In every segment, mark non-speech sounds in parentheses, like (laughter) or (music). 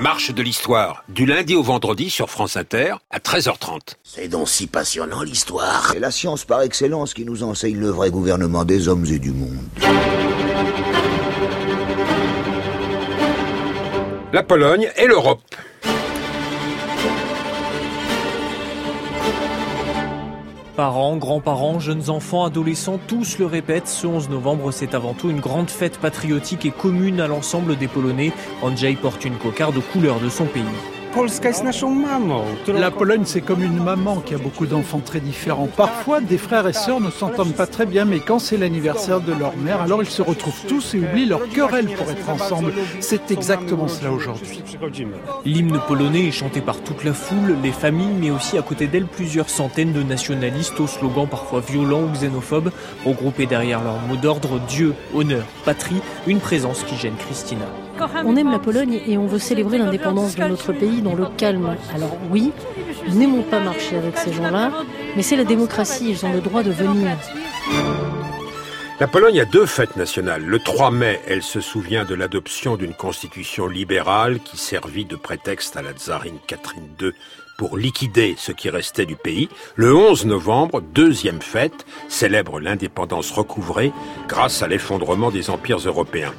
marche de l'histoire, du lundi au vendredi sur France Inter à 13h30. C'est donc si passionnant l'histoire. C'est la science par excellence qui nous enseigne le vrai gouvernement des hommes et du monde. La Pologne et l'Europe. Parents, grands-parents, jeunes enfants, adolescents, tous le répètent, ce 11 novembre, c'est avant tout une grande fête patriotique et commune à l'ensemble des Polonais. Andrzej porte une cocarde aux couleurs de son pays. La Pologne, c'est comme une maman qui a beaucoup d'enfants très différents. Parfois, des frères et sœurs ne s'entendent pas très bien, mais quand c'est l'anniversaire de leur mère, alors ils se retrouvent tous et oublient leur querelle pour être ensemble. C'est exactement cela aujourd'hui. L'hymne polonais est chanté par toute la foule, les familles, mais aussi à côté d'elle plusieurs centaines de nationalistes aux slogans parfois violents ou xénophobes, regroupés derrière leur mot d'ordre Dieu, honneur, patrie, une présence qui gêne Christina. On aime la Pologne et on veut célébrer l'indépendance de notre pays dans le calme. Alors oui, nous n'aimons pas marcher avec ces gens-là, mais c'est la démocratie, ils ont le droit de venir. La Pologne a deux fêtes nationales. Le 3 mai, elle se souvient de l'adoption d'une constitution libérale qui servit de prétexte à la tsarine Catherine II pour liquider ce qui restait du pays. Le 11 novembre, deuxième fête, célèbre l'indépendance recouvrée grâce à l'effondrement des empires européens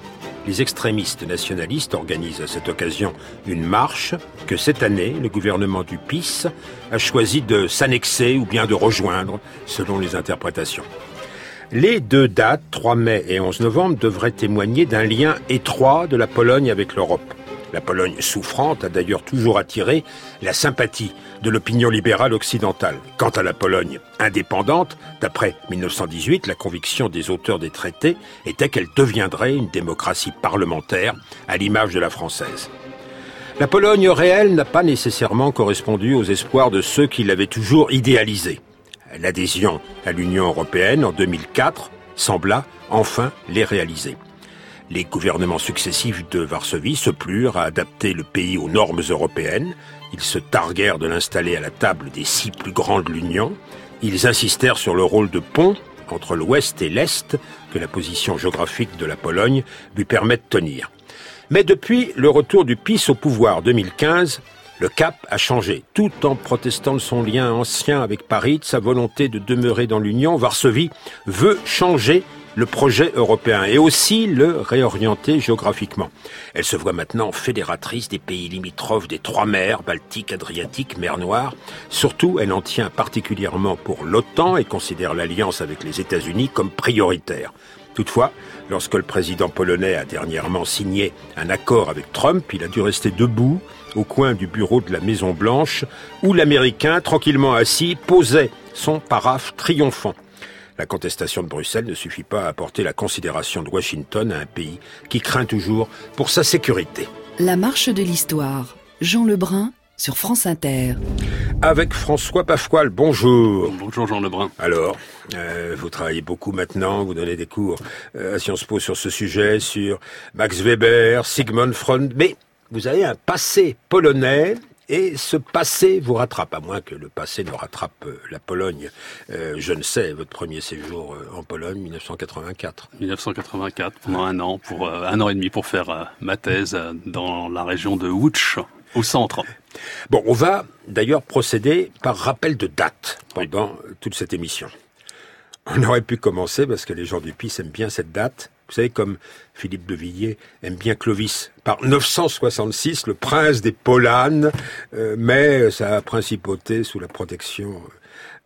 les extrémistes nationalistes organisent à cette occasion une marche que cette année, le gouvernement du PIS a choisi de s'annexer ou bien de rejoindre, selon les interprétations. Les deux dates, 3 mai et 11 novembre, devraient témoigner d'un lien étroit de la Pologne avec l'Europe. La Pologne souffrante a d'ailleurs toujours attiré la sympathie de l'opinion libérale occidentale. Quant à la Pologne indépendante, d'après 1918, la conviction des auteurs des traités était qu'elle deviendrait une démocratie parlementaire à l'image de la française. La Pologne réelle n'a pas nécessairement correspondu aux espoirs de ceux qui l'avaient toujours idéalisée. L'adhésion à l'Union européenne en 2004 sembla enfin les réaliser. Les gouvernements successifs de Varsovie se plurent à adapter le pays aux normes européennes. Ils se targuèrent de l'installer à la table des six plus grands de l'Union. Ils insistèrent sur le rôle de pont entre l'Ouest et l'Est que la position géographique de la Pologne lui permet de tenir. Mais depuis le retour du PIS au pouvoir 2015, le cap a changé. Tout en protestant de son lien ancien avec Paris, de sa volonté de demeurer dans l'Union, Varsovie veut changer le projet européen et aussi le réorienter géographiquement. Elle se voit maintenant fédératrice des pays limitrophes des trois mers, Baltique, Adriatique, mer Noire. Surtout, elle en tient particulièrement pour l'OTAN et considère l'alliance avec les États-Unis comme prioritaire. Toutefois, lorsque le président polonais a dernièrement signé un accord avec Trump, il a dû rester debout au coin du bureau de la Maison Blanche, où l'Américain, tranquillement assis, posait son paraphe triomphant. La contestation de Bruxelles ne suffit pas à apporter la considération de Washington à un pays qui craint toujours pour sa sécurité. La marche de l'histoire. Jean Lebrun sur France Inter. Avec François Pafoual, bonjour. Bonjour Jean Lebrun. Alors, euh, vous travaillez beaucoup maintenant, vous donnez des cours euh, à Sciences Po sur ce sujet, sur Max Weber, Sigmund Freud, mais vous avez un passé polonais et ce passé vous rattrape, à moins que le passé ne rattrape euh, la Pologne. Euh, je ne sais, votre premier séjour euh, en Pologne, 1984. 1984, pendant un an, pour un an et demi, pour faire ma thèse dans la région de Łódź, au centre. Bon, on va d'ailleurs procéder par rappel de date pendant toute cette émission. On aurait pu commencer, parce que les gens du PIS aiment bien cette date, vous savez, comme Philippe de Villiers aime bien Clovis. Par 966, le prince des Polanes euh, met sa principauté sous la protection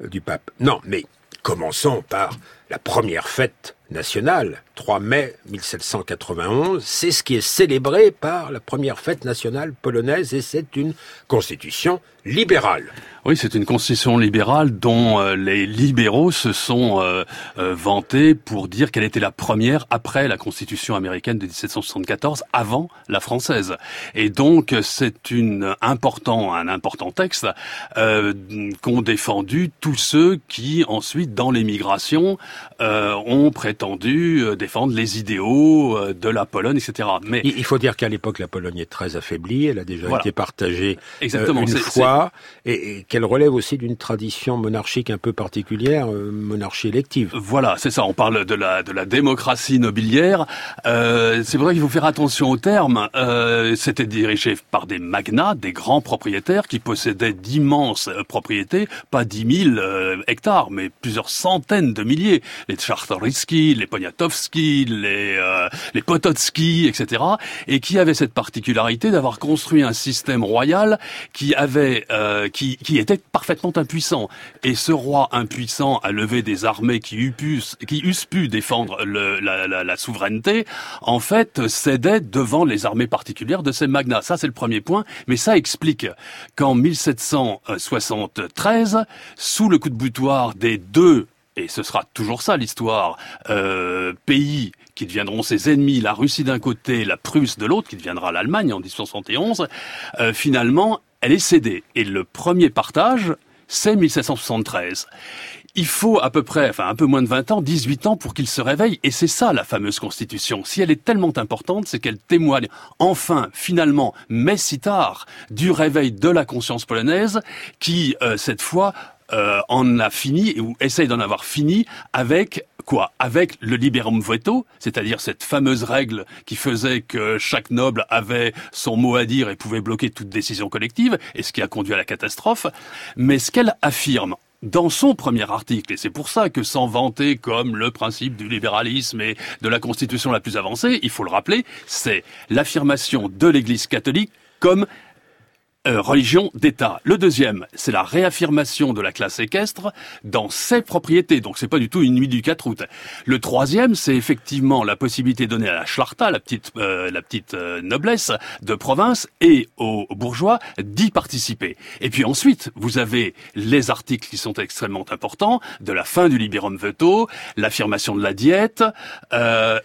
euh, du pape. Non, mais commençons par la première fête nationale, 3 mai 1791. C'est ce qui est célébré par la première fête nationale polonaise et c'est une constitution libérale. Oui, c'est une constitution libérale dont euh, les libéraux se sont euh, euh, vantés pour dire qu'elle était la première après la constitution américaine de 1774, avant la française. Et donc c'est une important, un important texte qu'ont défendu tous ceux qui ensuite, dans l'émigration, euh, ont prétendu euh, défendre les idéaux euh, de la Pologne, etc. Mais il faut dire qu'à l'époque, la Pologne est très affaiblie. Elle a déjà été partagée Exactement, une fois, et, qu'elle relève aussi d'une tradition monarchique un peu particulière, monarchie élective. Voilà, c'est ça. On parle de la de la démocratie nobiliaire. c'est vrai qu'il faut faire attention aux termes. C'était dirigé par des magnats, des grands propriétaires qui possédaient d'immenses propriétés, pas dix mille hectares, mais plusieurs centaines de milliers. Les Czartoryski, les Poniatowski, les, euh, les Potocki, etc. Et qui avaient cette particularité d'avoir construit un système royal qui avait, euh, qui, qui était parfaitement impuissant. Et ce roi impuissant a levé des armées qui eussent pu, défendre la, souveraineté, en fait, cédait devant les armées particulières de ces magnats. Ça, c'est le premier point. Mais ça explique qu'en 1773, sous le coup de boutoir des deux et ce sera toujours ça l'histoire, euh, pays qui deviendront ses ennemis, la Russie d'un côté, la Prusse de l'autre, qui deviendra l'Allemagne en 1771, euh, finalement, elle est cédée. Et le premier partage, c'est 1773. Il faut à peu près, enfin un peu moins de 20 ans, 18 ans pour qu'il se réveille, et c'est ça la fameuse constitution. Si elle est tellement importante, c'est qu'elle témoigne enfin, finalement, mais si tard, du réveil de la conscience polonaise, qui, euh, cette fois, euh, en a fini ou essaye d'en avoir fini avec quoi Avec le liberum veto, c'est-à-dire cette fameuse règle qui faisait que chaque noble avait son mot à dire et pouvait bloquer toute décision collective, et ce qui a conduit à la catastrophe. Mais ce qu'elle affirme dans son premier article, et c'est pour ça que sans vanter comme le principe du libéralisme et de la constitution la plus avancée, il faut le rappeler, c'est l'affirmation de l'Église catholique comme euh, religion d'État. Le deuxième, c'est la réaffirmation de la classe équestre dans ses propriétés. Donc c'est pas du tout une nuit du 4 août. Le troisième, c'est effectivement la possibilité donnée à la Schlarta, la petite, euh, la petite euh, noblesse de province, et aux bourgeois d'y participer. Et puis ensuite, vous avez les articles qui sont extrêmement importants, de la fin du liberum veto, l'affirmation de la diète,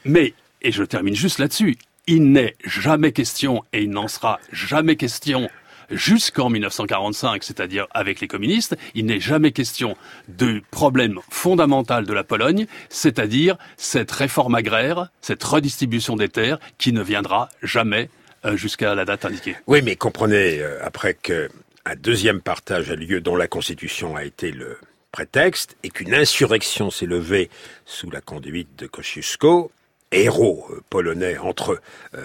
mais, et je termine juste là-dessus, il n'est jamais question, et il n'en sera jamais question jusqu'en 1945, c'est-à-dire avec les communistes, il n'est jamais question de problème fondamental de la Pologne, c'est-à-dire cette réforme agraire, cette redistribution des terres qui ne viendra jamais euh, jusqu'à la date indiquée. Oui, mais comprenez, euh, après qu'un deuxième partage a lieu dont la Constitution a été le prétexte et qu'une insurrection s'est levée sous la conduite de Kosciuszko, héros euh, polonais entre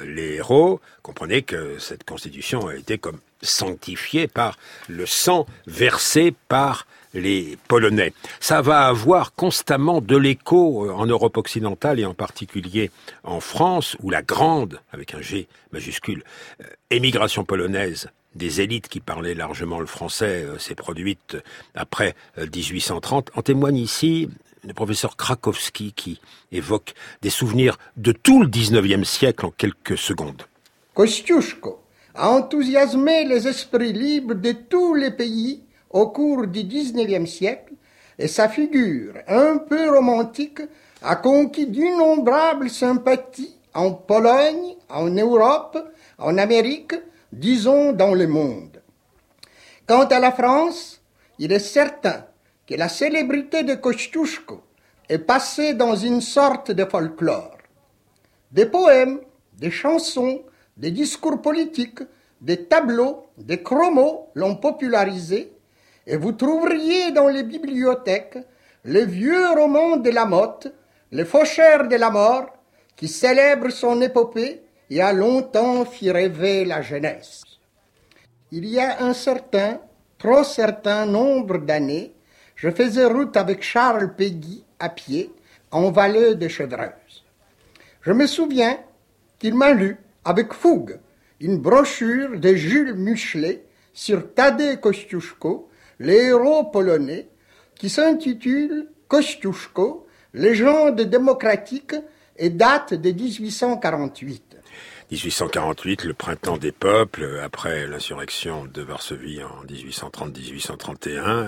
les héros, comprenez que cette constitution a été comme sanctifié par le sang versé par les Polonais. Ça va avoir constamment de l'écho euh, en Europe occidentale et en particulier en France, où la grande, avec un G majuscule, euh, émigration polonaise des élites qui parlaient largement le français euh, s'est produite après 1830. En témoigne ici le professeur Krakowski qui évoque des souvenirs de tout le 19e siècle en quelques secondes a enthousiasmé les esprits libres de tous les pays au cours du XIXe siècle et sa figure un peu romantique a conquis d'innombrables sympathies en Pologne, en Europe, en Amérique, disons dans le monde. Quant à la France, il est certain que la célébrité de Kosciuszko est passée dans une sorte de folklore. Des poèmes, des chansons, des discours politiques, des tableaux, des chromos l'ont popularisé et vous trouveriez dans les bibliothèques les vieux romans de la Motte, les faucheurs de la mort, qui célèbrent son épopée et a longtemps fit rêver la jeunesse. Il y a un certain, trop certain nombre d'années, je faisais route avec Charles Péguy à pied en vallée de Chevreuse. Je me souviens qu'il m'a lu avec fougue une brochure de Jules Muchelet sur Tadej Kościuszko, les héros polonais, qui s'intitule Kościuszko, légende démocratique et date de 1848. 1848, le printemps des peuples, après l'insurrection de Varsovie en 1830-1831,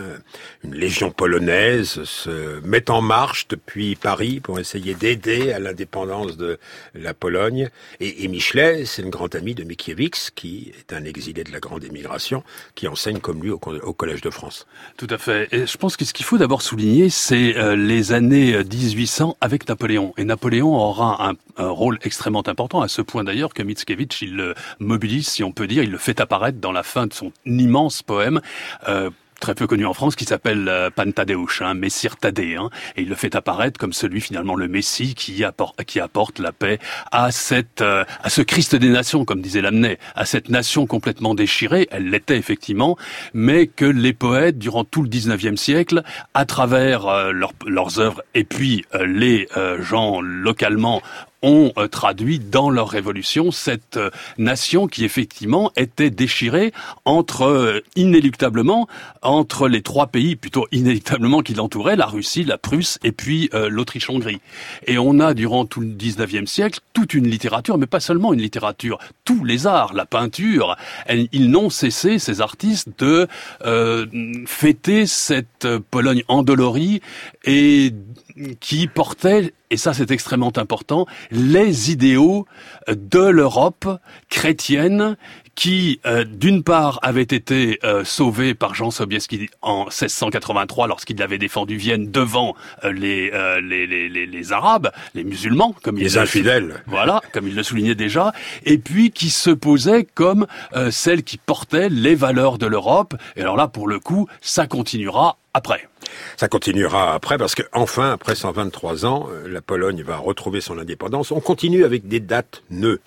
une légion polonaise se met en marche depuis Paris pour essayer d'aider à l'indépendance de la Pologne. Et, et Michelet, c'est le grand ami de Mickiewicz, qui est un exilé de la grande émigration, qui enseigne comme lui au, Collège de France. Tout à fait. Et je pense que ce qu'il faut d'abord souligner, c'est euh, les années 1800 avec Napoléon. Et Napoléon aura un rôle extrêmement important, à ce point d'ailleurs que Mickiewicz, il le mobilise, si on peut dire, il le fait apparaître dans la fin de son immense poème. Euh, très peu connu en France, qui s'appelle euh, Pantadeusz, hein, Messire hein, et il le fait apparaître comme celui finalement le Messie qui apporte, qui apporte la paix à cette, euh, à ce Christ des nations, comme disait Lamennais, à cette nation complètement déchirée. Elle l'était effectivement, mais que les poètes, durant tout le 19e siècle, à travers euh, leurs œuvres et puis les gens localement ont euh, traduit dans leur révolution cette euh, nation qui effectivement était déchirée entre euh, inéluctablement entre les trois pays plutôt inéluctablement qui l'entouraient la Russie, la Prusse et puis l'Autriche-Hongrie. Et on a durant tout le 19e siècle toute une littérature, mais pas seulement une littérature, tous les arts, la peinture, ils n'ont cessé ces artistes de fêter cette Pologne endolorie et qui portait, et ça c'est extrêmement important, les idéaux de l'Europe chrétienne qui, euh, d'une part, avait été euh, sauvé par Jean Sobieski en 1683 lorsqu'il avait défendu Vienne devant euh, les, les, les, les, Arabes, les musulmans, comme les infidèles. Voilà, comme il le soulignait déjà, et puis qui se posait comme celle qui portait les valeurs de l'Europe. Et alors là, pour le coup, ça continuera après. Ça continuera après parce que enfin, après 123 ans, euh, la Pologne va retrouver son indépendance. On continue avec des dates nœuds.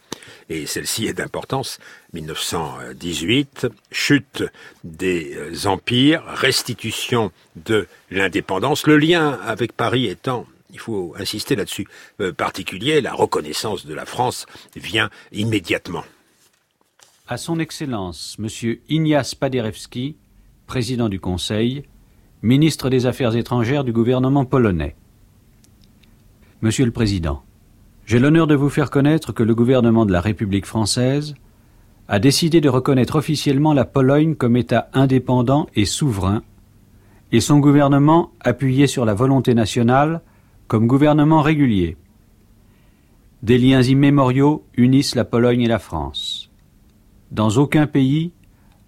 Et celle-ci est d'importance. 1918, chute des euh, empires, restitution de l'indépendance. Le lien avec Paris étant il faut insister là-dessus, euh, particulier, la reconnaissance de la France vient immédiatement. À son Excellence, M. Ignace Paderewski, président du Conseil, ministre des Affaires étrangères du gouvernement polonais. Monsieur le Président, j'ai l'honneur de vous faire connaître que le gouvernement de la République française a décidé de reconnaître officiellement la Pologne comme État indépendant et souverain, et son gouvernement appuyé sur la volonté nationale comme gouvernement régulier. Des liens immémoriaux unissent la Pologne et la France. Dans aucun pays,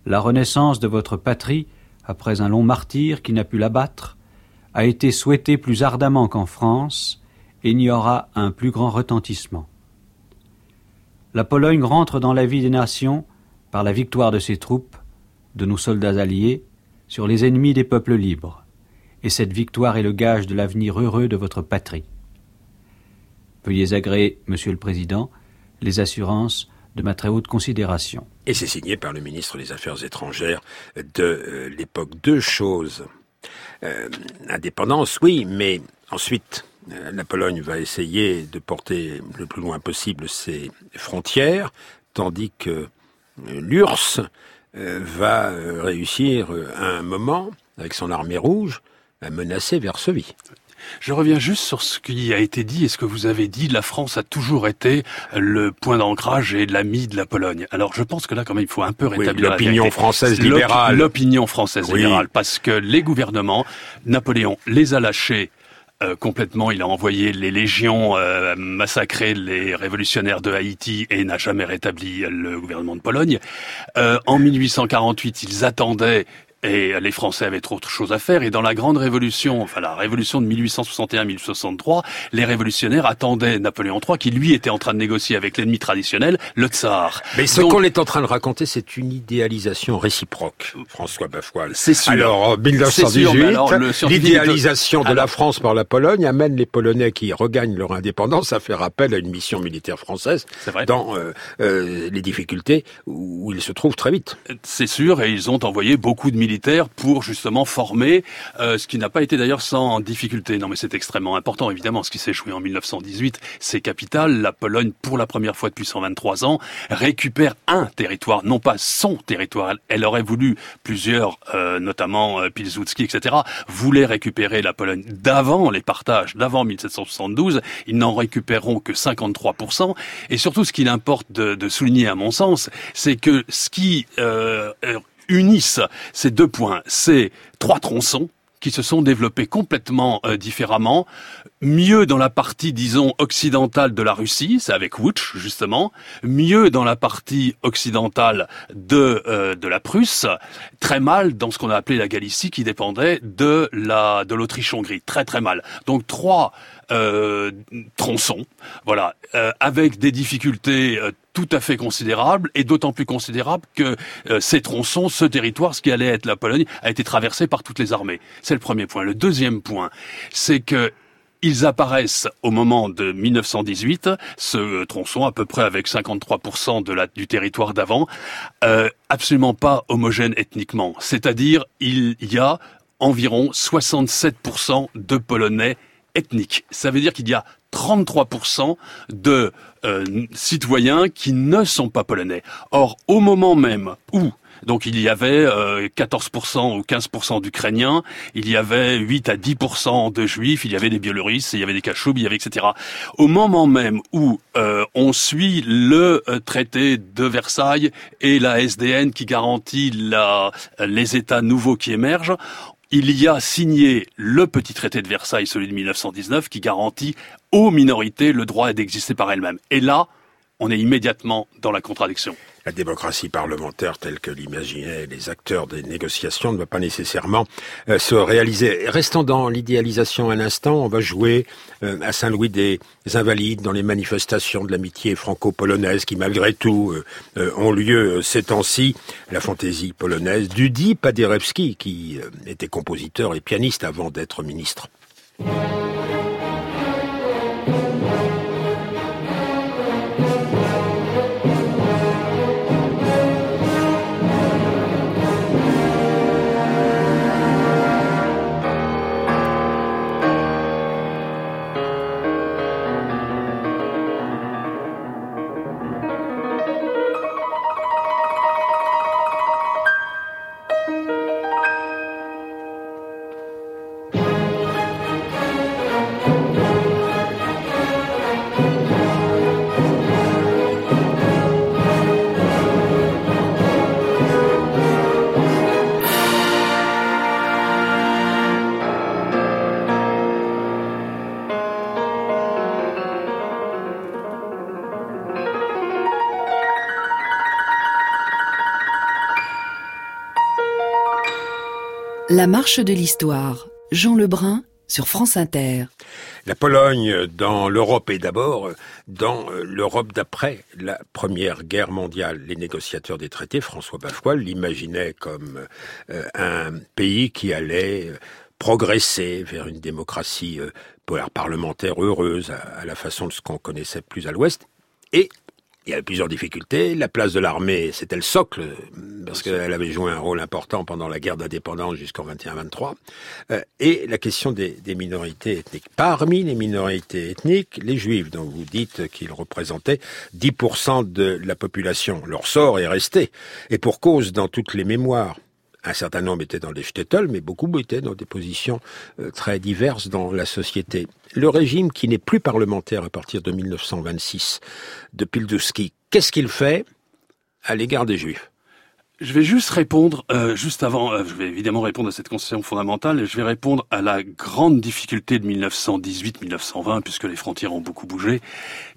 la renaissance de votre patrie après un long martyr qui n'a pu l'abattre, a été souhaité plus ardemment qu'en France, et il y aura un plus grand retentissement. La Pologne rentre dans la vie des nations par la victoire de ses troupes, de nos soldats alliés, sur les ennemis des peuples libres, et cette victoire est le gage de l'avenir heureux de votre patrie. Veuillez agréer, Monsieur le Président, les assurances de ma très haute considération. Et c'est signé par le ministre des Affaires étrangères de euh, l'époque. Deux choses. Euh, indépendance, oui, mais ensuite, euh, la Pologne va essayer de porter le plus loin possible ses frontières, tandis que l'URSS va réussir à un moment, avec son armée rouge, à menacer Varsovie. Je reviens juste sur ce qui a été dit et ce que vous avez dit. La France a toujours été le point d'ancrage et l'ami de la Pologne. Alors je pense que là, quand même, il faut un peu rétablir l'opinion française libérale. L'opinion française libérale, parce que les gouvernements, Napoléon les a lâchés euh, complètement. Il a envoyé les légions euh, massacrer les révolutionnaires de Haïti et n'a jamais rétabli le gouvernement de Pologne. Euh, en 1848, ils attendaient et les Français avaient trop de choses à faire. Et dans la grande révolution, enfin la révolution de 1861-1863, les révolutionnaires attendaient Napoléon III, qui lui était en train de négocier avec l'ennemi traditionnel, le tsar. Mais ce qu'on est en train de raconter, c'est une idéalisation réciproque, François Bafoil. C'est sûr. Alors, 1918, l'idéalisation de... la France par la Pologne amène les Polonais qui regagnent leur indépendance à faire appel à une mission militaire française vrai. dans euh, euh, les difficultés où ils se trouvent très vite. C'est sûr, et ils ont envoyé beaucoup de militaires pour justement former, euh, ce qui n'a pas été d'ailleurs sans difficulté. Non mais c'est extrêmement important évidemment, ce qui s'est joué en 1918, c'est capital. La Pologne, pour la première fois depuis 123 ans, récupère un territoire, non pas son territoire. Elle aurait voulu plusieurs, euh, notamment euh, Pilsudski, etc., voulaient récupérer la Pologne d'avant les partages, d'avant 1772. Ils n'en récupéreront que 53%. Et surtout, ce qu'il importe de, de souligner, à mon sens, c'est que ce qui euh, unissent ces deux points, c'est trois tronçons qui se sont développés complètement euh, différemment, mieux dans la partie, disons, occidentale de la Russie, c'est avec Wutsch, justement, mieux dans la partie occidentale de, euh, de la Prusse, très mal dans ce qu'on a appelé la Galicie, qui dépendait de la de l'Autriche-Hongrie, très très mal. Donc trois euh, tronçons, voilà, euh, avec des difficultés euh, tout à fait considérables et d'autant plus considérables que euh, ces tronçons, ce territoire, ce qui allait être la Pologne, a été traversé par toutes les armées. C'est le premier point. Le deuxième point, c'est que ils apparaissent au moment de 1918, ce tronçon à peu près avec 53% de la, du territoire d'avant, euh, absolument pas homogène ethniquement. C'est-à-dire il y a environ 67% de Polonais ethniques. Ça veut dire qu'il y a 33% de euh, citoyens qui ne sont pas polonais. Or, au moment même où donc il y avait euh, 14% ou 15% d'Ukrainiens, il y avait 8 à 10% de Juifs, il y avait des Biélorusses, il y avait des Kachoubs, il y avait etc. Au moment même où euh, on suit le euh, traité de Versailles et la SDN qui garantit la, les États nouveaux qui émergent, il y a signé le petit traité de Versailles, celui de 1919, qui garantit aux minorités le droit d'exister par elles-mêmes. Et là, on est immédiatement dans la contradiction. La démocratie parlementaire telle que l'imaginaient les acteurs des négociations ne va pas nécessairement euh, se réaliser. Restons dans l'idéalisation un instant. On va jouer euh, à Saint-Louis des Invalides dans les manifestations de l'amitié franco-polonaise qui, malgré tout, euh, ont lieu ces temps-ci. La fantaisie polonaise d'Udi Paderewski, qui était compositeur et pianiste avant d'être ministre. La marche de l'histoire. Jean Lebrun sur France Inter. La Pologne dans l'Europe et d'abord dans l'Europe d'après la Première Guerre mondiale. Les négociateurs des traités, François Bafoil, l'imaginaient comme euh, un pays qui allait progresser vers une démocratie euh, parlementaire heureuse à la façon de ce qu'on connaissait plus à l'Ouest. Et il y avait plusieurs difficultés. La place de l'armée, c'était le socle, parce qu'elle avait joué un rôle important pendant la guerre d'indépendance jusqu'en 21-23. Euh, et la question des, des, minorités ethniques. Parmi les minorités ethniques, les juifs, dont vous dites qu'ils représentaient 10% de la population. Leur sort est resté. Et pour cause dans toutes les mémoires. Un certain nombre étaient dans des shtetl, mais beaucoup étaient dans des positions euh, très diverses dans la société. Le régime qui n'est plus parlementaire à partir de 1926 de Pilduski, qu'est-ce qu'il fait à l'égard des Juifs? Je vais juste répondre, euh, juste avant, euh, je vais évidemment répondre à cette constitution fondamentale, et je vais répondre à la grande difficulté de 1918-1920, puisque les frontières ont beaucoup bougé.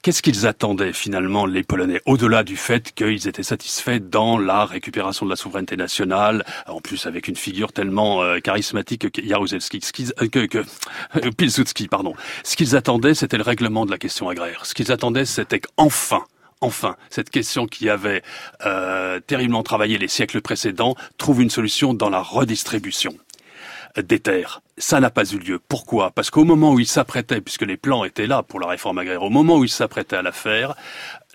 Qu'est-ce qu'ils attendaient finalement, les Polonais, au-delà du fait qu'ils étaient satisfaits dans la récupération de la souveraineté nationale, en plus avec une figure tellement euh, charismatique que Jaruzelski, euh, que, que (laughs) Pilsudski, pardon. Ce qu'ils attendaient, c'était le règlement de la question agraire. Ce qu'ils attendaient, c'était qu'enfin, enfin, cette question qui avait euh, terriblement travaillé les siècles précédents trouve une solution dans la redistribution des terres. Ça n'a pas eu lieu. Pourquoi? Parce qu'au moment où il s'apprêtait, puisque les plans étaient là pour la réforme agraire, au moment où il s'apprêtait à la faire,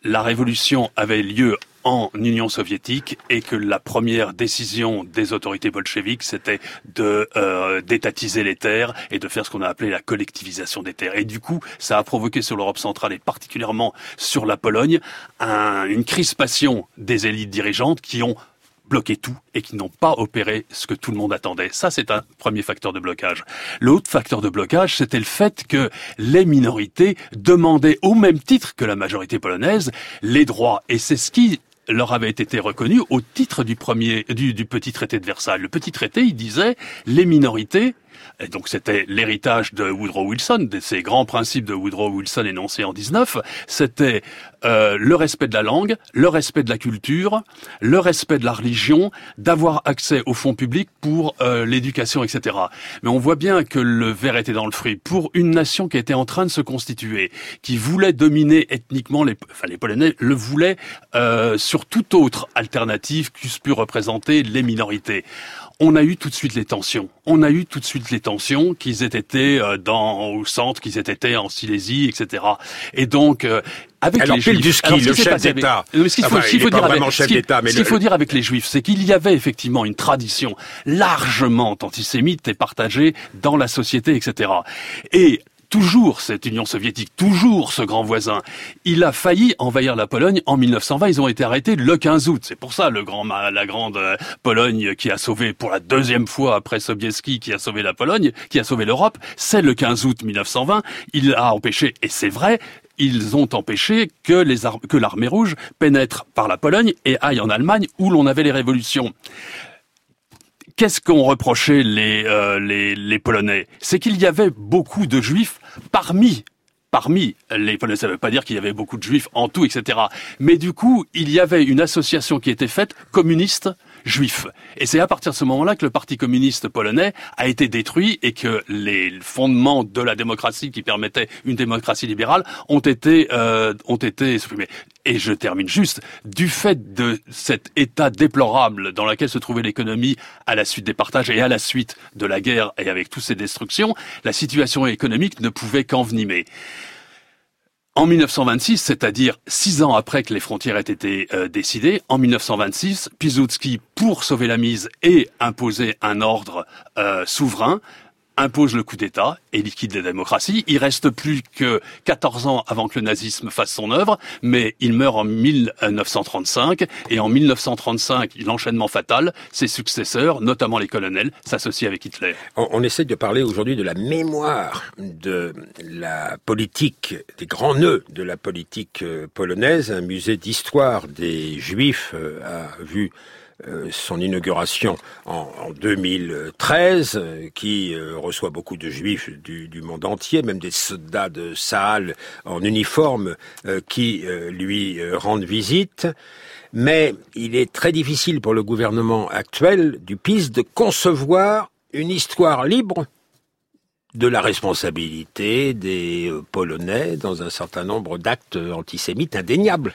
la révolution avait lieu en Union soviétique et que la première décision des autorités bolcheviques, c'était de euh, d'étatiser les terres et de faire ce qu'on a appelé la collectivisation des terres. Et du coup, ça a provoqué sur l'Europe centrale et particulièrement sur la Pologne un, une crispation des élites dirigeantes qui ont bloqué tout et qui n'ont pas opéré ce que tout le monde attendait. Ça, c'est un premier facteur de blocage. L'autre facteur de blocage, c'était le fait que les minorités demandaient au même titre que la majorité polonaise les droits. Et c'est ce qui leur avait été reconnu au titre du premier du, du petit traité de Versailles. Le petit traité, il disait les minorités et donc c'était l'héritage de Woodrow Wilson, de ces grands principes de Woodrow Wilson énoncés en 19. C'était euh, le respect de la langue, le respect de la culture, le respect de la religion, d'avoir accès aux fonds publics pour euh, l'éducation, etc. Mais on voit bien que le verre était dans le fruit. Pour une nation qui était en train de se constituer, qui voulait dominer ethniquement les, enfin les Polonais, le voulait euh, sur toute autre alternative qu'eussent pu représenter les minorités on a eu tout de suite les tensions. On a eu tout de suite les tensions qu'ils aient été euh, dans au centre, qu'ils aient été en Silésie, etc. Et donc euh, avec Alors, les juifs, du ski, alors, ce le chef d'État. avec- mais ce qu'il faut, Enfin, dire avec, ce mais ce faut dire avec les juifs, c'est qu'il y avait effectivement une tradition largement antisémite et partagée dans la société, etc. Et toujours cette Union soviétique, toujours ce grand voisin, il a failli envahir la Pologne en 1920. Ils ont été arrêtés le 15 août. C'est pour ça le grand, la grande euh, Pologne qui a sauvé pour la deuxième fois après Sobieski, qui a sauvé la Pologne, qui a sauvé l'Europe. C'est le 15 août 1920. Il a empêché, et c'est vrai, ils ont empêché que les que l'armée rouge pénètre par la Pologne et aille en Allemagne où l'on avait les révolutions. Qu'est-ce qu'ont reproché les, euh, les, les Polonais? C'est qu'il y avait beaucoup de juifs parmi parmi les Polonais. Ça ne veut pas dire qu'il y avait beaucoup de juifs en tout, etc. Mais du coup, il y avait une association qui était faite communiste juif. Et c'est à partir de ce moment-là que le Parti communiste polonais a été détruit et que les fondements de la démocratie qui permettaient une démocratie libérale ont été euh, ont été supprimés. Et je termine juste du fait de cet état déplorable dans lequel se trouvait l'économie à la suite des partages et à la suite de la guerre et avec toutes ces destructions, la situation économique ne pouvait qu'envenimer. En 1926, c'est-à-dire six ans après que les frontières aient été euh, décidées, en 1926, Piłsudski, pour sauver la mise et imposer un ordre euh, souverain, impose le coup d'État et liquide la démocratie. Il reste plus que 14 ans avant que le nazisme fasse son œuvre, mais il meurt en 1935 et en 1935, l'enchaînement fatal, ses successeurs, notamment les colonels, s'associent avec Hitler. On, on essaie de parler aujourd'hui de la mémoire de la politique, des grands nœuds de la politique euh, polonaise. Un musée d'histoire des Juifs euh, a vu son inauguration en, en 2013, euh, qui euh, reçoit beaucoup de juifs du, monde entier, même des soldats de Saal en uniforme euh, qui euh, lui euh, rendent visite. Mais il est très difficile pour le gouvernement actuel du PIS de concevoir une histoire libre de la responsabilité des euh, Polonais dans un certain nombre d'actes antisémites indéniables.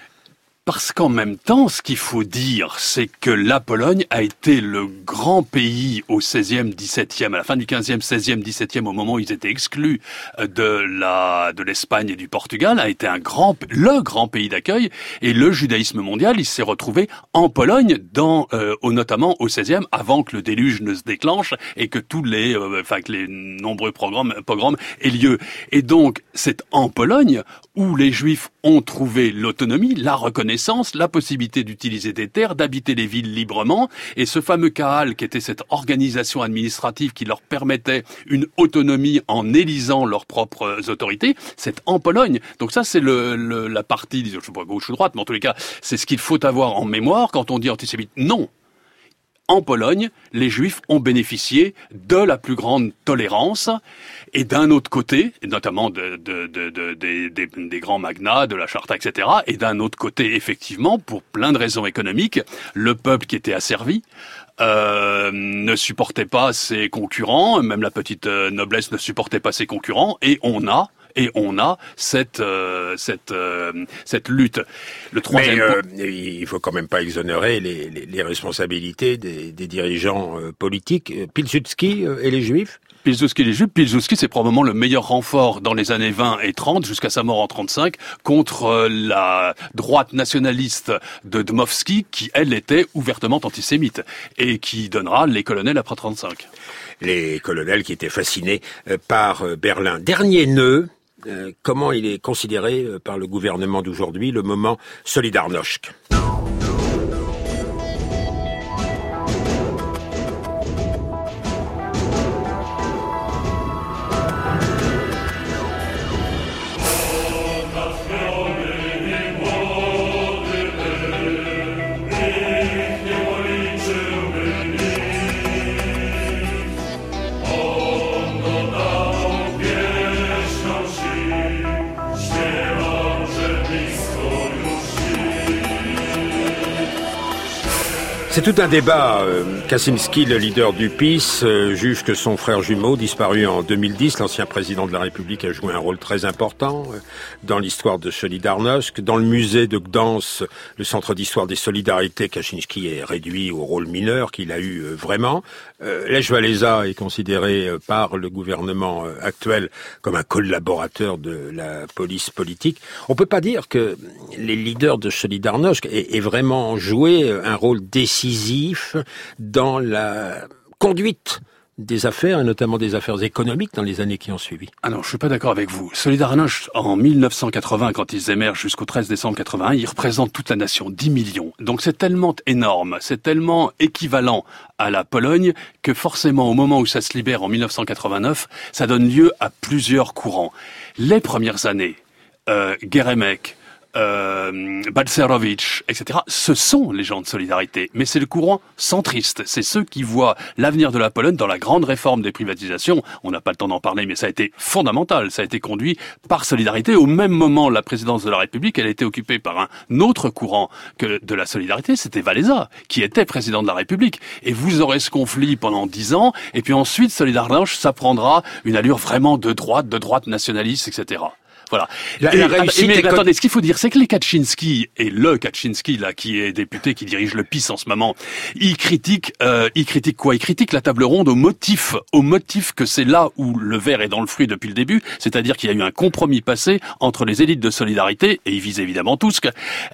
Parce qu'en même temps, ce qu'il faut dire, c'est que la Pologne a été le grand pays au 16e, 17e, à la fin du 15e, 16e, 17e, au moment où ils étaient exclus euh, de la, de l'Espagne et du Portugal, a été un grand, le grand pays d'accueil. Et le judaïsme mondial, il s'est retrouvé en Pologne, dans, euh, notamment au 16e, avant que le déluge ne se déclenche et que tous les, euh, enfin, que les nombreux programmes, pogroms aient lieu. Et donc, c'est en Pologne où les Juifs ont trouvé l'autonomie, la reconnaissance, la possibilité d'utiliser des terres, d'habiter les villes librement. Et ce fameux Kahal, qui était cette organisation administrative qui leur permettait une autonomie en élisant leurs propres autorités, c'est en Pologne. Donc ça, c'est la partie, disons, je sais pas gauche ou droite, mais en tous les cas, c'est ce qu'il faut avoir en mémoire quand on dit antisémite. Non, en Pologne, les Juifs ont bénéficié de la plus grande tolérance et d'un autre côté, notamment de, de- de- de- des- grands magnats, de la Charta, etc., et d'un autre côté, effectivement, pour plein de raisons économiques, le peuple qui était asservi euh, ne supportait pas ses concurrents, même la petite euh, noblesse ne supportait pas ses concurrents, et on a Et on a cette euh, cette euh, cette lutte. Le troisième. Mais il faut quand même pas exonérer les, les, les responsabilités des, des dirigeants politiques. Pilsudski et les Juifs? Pilsudski les Juifs. Pilsudski, c'est probablement le meilleur renfort dans les années 20 et 30 jusqu'à sa mort en 35 contre la droite nationaliste de Dmowski qui elle était ouvertement antisémite et qui donnera les colonels après 35 les colonels qui étaient fascinés euh, par euh, Berlin. Dernier nœud, euh, comment il est considéré par le gouvernement d'aujourd'hui, le moment Solidarność C'est tout un débat. Euh, Kaczynski, le leader du PIS, euh, juge que son frère jumeau, disparu en 2010, l'ancien président de la République, a joué un rôle très important euh, dans l'histoire de Solidarność. Dans le musée de Gdansk, le centre d'histoire des solidarités, Kaczynski est réduit au rôle mineur qu'il a eu vraiment. Lech Walesa est considéré par le gouvernement actuel comme un collaborateur de la police politique. On peut pas dire que les leaders de Solidarność aient, aient vraiment joué un rôle décisif dans la conduite des affaires, et notamment des affaires économiques dans les années qui ont suivi. Ah non, je suis pas d'accord avec vous. Solidarność, en 1980, quand ils émergent jusqu'au 13 décembre 81, ils représentent toute la nation, 10 millions. Donc c'est tellement énorme, c'est tellement équivalent à la Pologne que forcément, au moment où ça se libère en 1989, ça donne lieu à plusieurs courants. Les premières années, euh, euh, etc., ce sont les gens de solidarité. Mais c'est le courant centriste. C'est ceux qui voient l'avenir de la Pologne dans la grande réforme des privatisations. On n'a pas le temps d'en parler, mais ça a été fondamental. Ça a été conduit par solidarité. Au même moment, la présidence de la République, elle a été occupée par un autre courant que de la solidarité. C'était Valéza, qui était président de la République. Et vous aurez ce conflit pendant dix ans. Et puis ensuite, Solidarność, ça prendra une allure vraiment de droite, de droite nationaliste, etc. Voilà. La, attendez, ce qu'il faut dire, c'est que les Kaczynski et le Kaczynski là, qui est député, qui dirige le PIS en ce moment, il critique, euh, il critique quoi? Il critique la table ronde au motif, au motif que c'est là où le verre est dans le fruit depuis le début, c'est-à-dire qu'il y a eu un compromis passé entre les élites de solidarité et il vise évidemment Tusk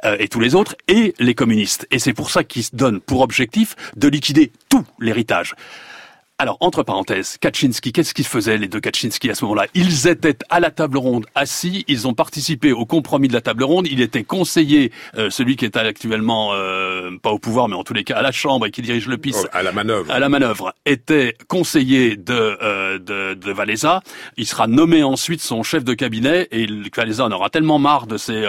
euh, et tous les autres et les communistes. Et c'est pour ça qu'ils se donnent pour objectif de liquider tout l'héritage. Alors, entre parenthèses, Kaczynski, qu'est-ce qu'ils faisaient les deux Kaczynski à ce moment-là? Ils étaient à la table ronde assis, ils ont participé au compromis de la table ronde, il était conseiller, euh, celui qui est actuellement euh, pas au pouvoir, mais en tous les cas à la Chambre et qui dirige le PIS. Oh, à la manœuvre. À la manœuvre, était conseiller de, euh, de, de Valéza. Il sera nommé ensuite son chef de cabinet et Valéza en aura tellement marre de ses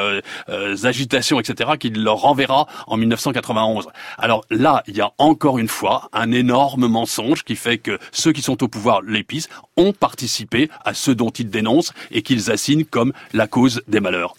agitations, etc., qu'il le renverra en 1991. Alors là, il y a encore une fois un énorme mensonge qui fait que ceux qui sont au pouvoir, l'épice, ont participé à ce dont ils dénoncent et qu'ils assignent comme la cause des malheurs.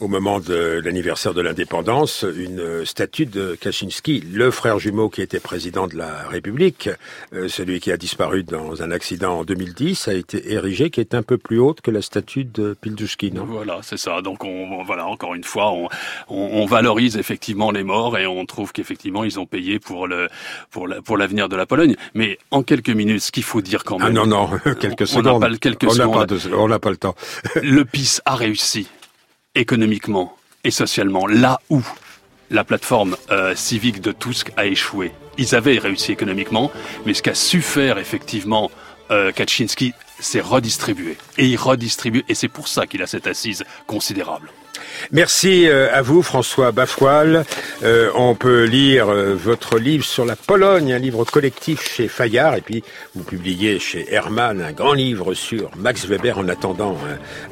Au moment de l'anniversaire de l'indépendance, une statue de Kaczynski, le frère jumeau qui était président de la République, euh, celui qui a disparu dans un accident en 2010, a été érigé, qui est un peu plus haute que la statue de Pilduski, non? Voilà, c'est ça. Donc on, voilà, encore une fois, on, on, valorise effectivement les morts et on trouve qu'effectivement ils ont payé pour le pour pour l'avenir de la Pologne. Mais en quelques minutes, ce qu'il faut dire quand ah même. Ah non non, (laughs) quelques secondes. On n'a pas quelques on n'a pas le temps. le PIS a réussi économiquement et socialement, là où la plateforme euh, civique de Tusk a échoué. Ils avaient réussi économiquement, mais ce qu'a su faire effectivement euh, Kaczynski, c'est redistribuer. Et il redistribue, et c'est pour ça qu'il a cette assise considérable. Merci euh, à vous, François Bafoual. Euh, on peut lire euh, votre livre sur la Pologne, un livre collectif chez Fayard, et puis vous publiez chez Hermann un grand livre sur Max Weber en attendant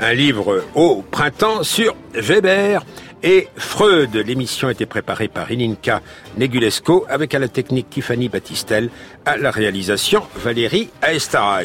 un, livre au printemps sur Weber et Freud. L'émission a été préparée par Ininka Negulesco avec à la technique Tiffany Battistel, à la réalisation Valérie Aestaraï.